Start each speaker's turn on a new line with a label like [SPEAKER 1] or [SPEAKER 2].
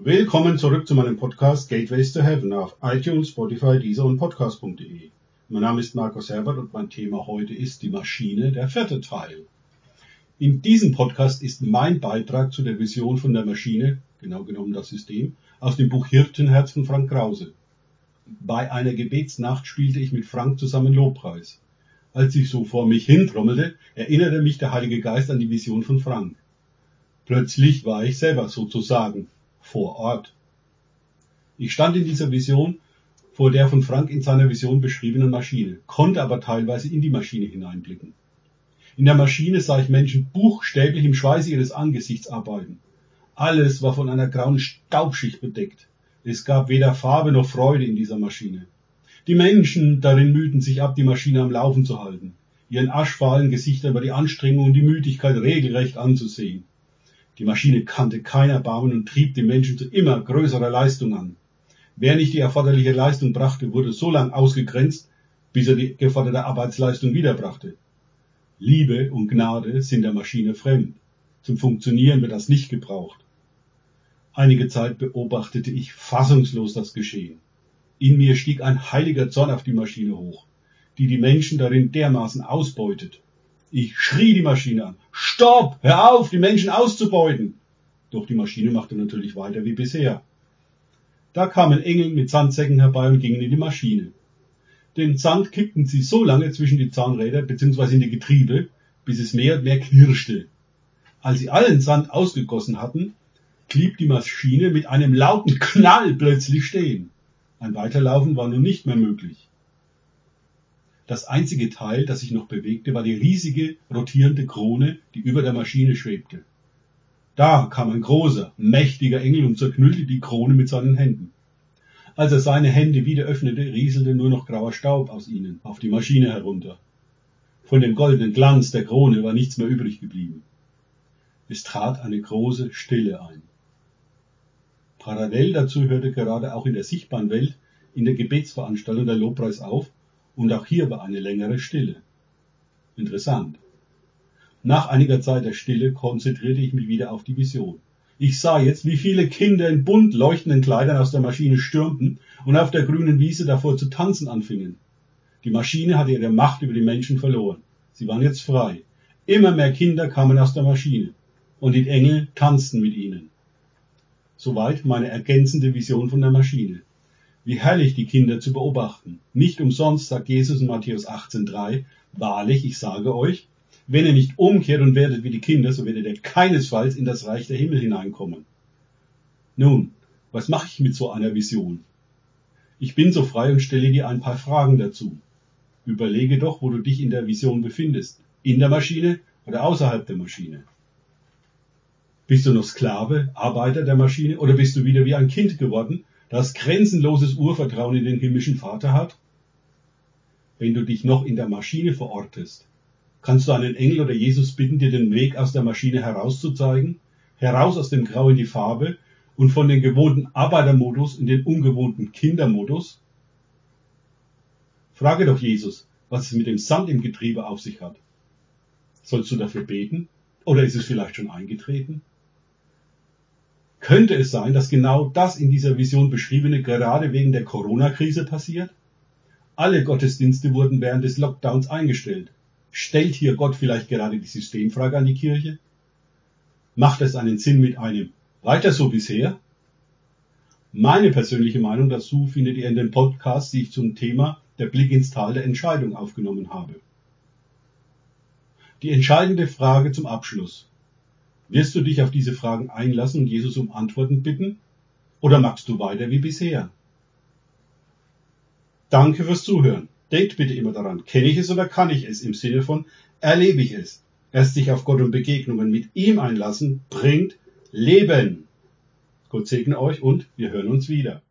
[SPEAKER 1] Willkommen zurück zu meinem Podcast Gateways to Heaven auf iTunes, Spotify, Deezer und Podcast.de. Mein Name ist Markus Herbert und mein Thema heute ist die Maschine, der vierte Teil. In diesem Podcast ist mein Beitrag zu der Vision von der Maschine, genau genommen das System, aus dem Buch Hirtenherz von Frank Krause. Bei einer Gebetsnacht spielte ich mit Frank zusammen Lobpreis. Als ich so vor mich hintrommelte, erinnerte mich der Heilige Geist an die Vision von Frank. Plötzlich war ich selber sozusagen vor Ort. Ich stand in dieser Vision vor der von Frank in seiner Vision beschriebenen Maschine, konnte aber teilweise in die Maschine hineinblicken. In der Maschine sah ich Menschen buchstäblich im Schweiße ihres Angesichts arbeiten. Alles war von einer grauen Staubschicht bedeckt. Es gab weder Farbe noch Freude in dieser Maschine. Die Menschen darin mühten sich ab, die Maschine am Laufen zu halten. Ihren aschfahlen Gesichtern war die Anstrengung und die Müdigkeit regelrecht anzusehen. Die Maschine kannte kein Erbarmen und trieb die Menschen zu immer größerer Leistung an. Wer nicht die erforderliche Leistung brachte, wurde so lang ausgegrenzt, bis er die geforderte Arbeitsleistung wiederbrachte. Liebe und Gnade sind der Maschine fremd. Zum Funktionieren wird das nicht gebraucht. Einige Zeit beobachtete ich fassungslos das Geschehen. In mir stieg ein heiliger Zorn auf die Maschine hoch, die die Menschen darin dermaßen ausbeutet. Ich schrie die Maschine an. Stopp! Hör auf, die Menschen auszubeuten! Doch die Maschine machte natürlich weiter wie bisher. Da kamen Engel mit Sandsäcken herbei und gingen in die Maschine. Den Sand kippten sie so lange zwischen die Zahnräder bzw. in die Getriebe, bis es mehr und mehr knirschte. Als sie allen Sand ausgegossen hatten, blieb die Maschine mit einem lauten Knall plötzlich stehen. Ein Weiterlaufen war nun nicht mehr möglich. Das einzige Teil, das sich noch bewegte, war die riesige rotierende Krone, die über der Maschine schwebte. Da kam ein großer, mächtiger Engel und zerknüllte die Krone mit seinen Händen. Als er seine Hände wieder öffnete, rieselte nur noch grauer Staub aus ihnen auf die Maschine herunter. Von dem goldenen Glanz der Krone war nichts mehr übrig geblieben. Es trat eine große Stille ein. Parallel dazu hörte gerade auch in der sichtbaren Welt in der Gebetsveranstaltung der Lobpreis auf und auch hier war eine längere Stille. Interessant. Nach einiger Zeit der Stille konzentrierte ich mich wieder auf die Vision. Ich sah jetzt, wie viele Kinder in bunt leuchtenden Kleidern aus der Maschine stürmten und auf der grünen Wiese davor zu tanzen anfingen. Die Maschine hatte ihre Macht über die Menschen verloren. Sie waren jetzt frei. Immer mehr Kinder kamen aus der Maschine und die Engel tanzten mit ihnen. Soweit meine ergänzende Vision von der Maschine. Wie herrlich die Kinder zu beobachten. Nicht umsonst sagt Jesus in Matthäus 18,3, wahrlich, ich sage euch, wenn ihr nicht umkehrt und werdet wie die Kinder, so werdet ihr keinesfalls in das Reich der Himmel hineinkommen. Nun, was mache ich mit so einer Vision? Ich bin so frei und stelle dir ein paar Fragen dazu. Überlege doch, wo du dich in der Vision befindest. In der Maschine oder außerhalb der Maschine? Bist du noch Sklave, Arbeiter der Maschine oder bist du wieder wie ein Kind geworden, das grenzenloses Urvertrauen in den himmlischen Vater hat? Wenn du dich noch in der Maschine verortest, Kannst du einen Engel oder Jesus bitten, dir den Weg aus der Maschine herauszuzeigen? Heraus aus dem Grau in die Farbe und von den gewohnten Arbeitermodus in den ungewohnten Kindermodus? Frage doch Jesus, was es mit dem Sand im Getriebe auf sich hat. Sollst du dafür beten? Oder ist es vielleicht schon eingetreten? Könnte es sein, dass genau das in dieser Vision beschriebene gerade wegen der Corona-Krise passiert? Alle Gottesdienste wurden während des Lockdowns eingestellt. Stellt hier Gott vielleicht gerade die Systemfrage an die Kirche? Macht es einen Sinn mit einem weiter so bisher? Meine persönliche Meinung dazu findet ihr in den Podcasts, die ich zum Thema der Blick ins Tal der Entscheidung aufgenommen habe. Die entscheidende Frage zum Abschluss. Wirst du dich auf diese Fragen einlassen und Jesus um Antworten bitten? Oder magst du weiter wie bisher? Danke fürs Zuhören. Denkt bitte immer daran, kenne ich es oder kann ich es im Sinne von erlebe ich es. Erst sich auf Gott und Begegnungen mit ihm einlassen, bringt Leben. Gott segne euch und wir hören uns wieder.